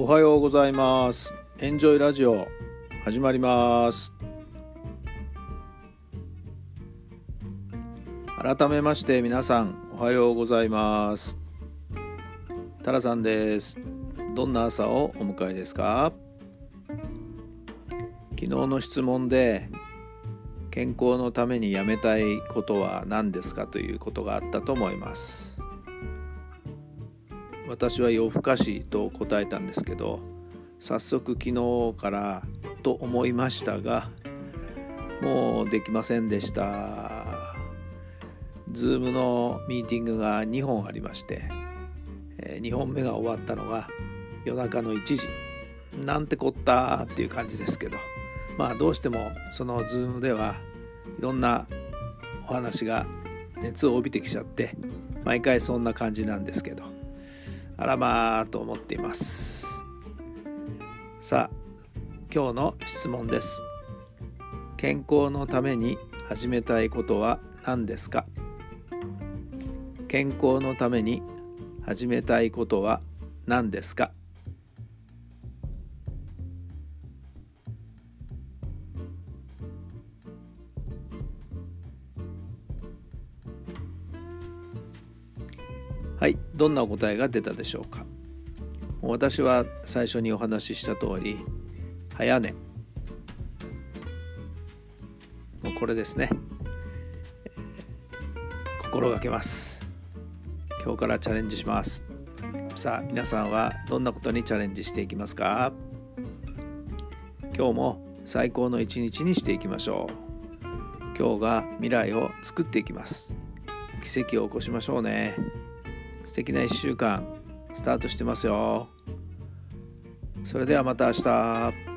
おはようございます。エンジョイラジオ始まります。改めまして皆さんおはようございます。タラさんです。どんな朝をお迎えですか？昨日の質問で健康のためにやめたいことは何ですか？ということがあったと思います。私は夜更かしと答えたんですけど早速昨日からと思いましたがもうできませんでした。Zoom のミーティングが2本ありまして2本目が終わったのが夜中の1時。なんてこったっていう感じですけどまあどうしてもその Zoom ではいろんなお話が熱を帯びてきちゃって毎回そんな感じなんですけど。あらまあと思っています。さあ今日の質問です。健康のために始めたいことは何ですか？健康のために始めたいことは何ですか？はいどんなお答えが出たでしょうか？私は最初にお話しした通り早寝。もうこれですね、心がけます。今日からチャレンジします。さあ皆さんはどんなことにチャレンジしていきますか？今日も最高の一日にしていきましょう。今日が未来を作っていきます。奇跡を起こしましょうね。素敵な1週間スタートしてますよ。それではまた明日。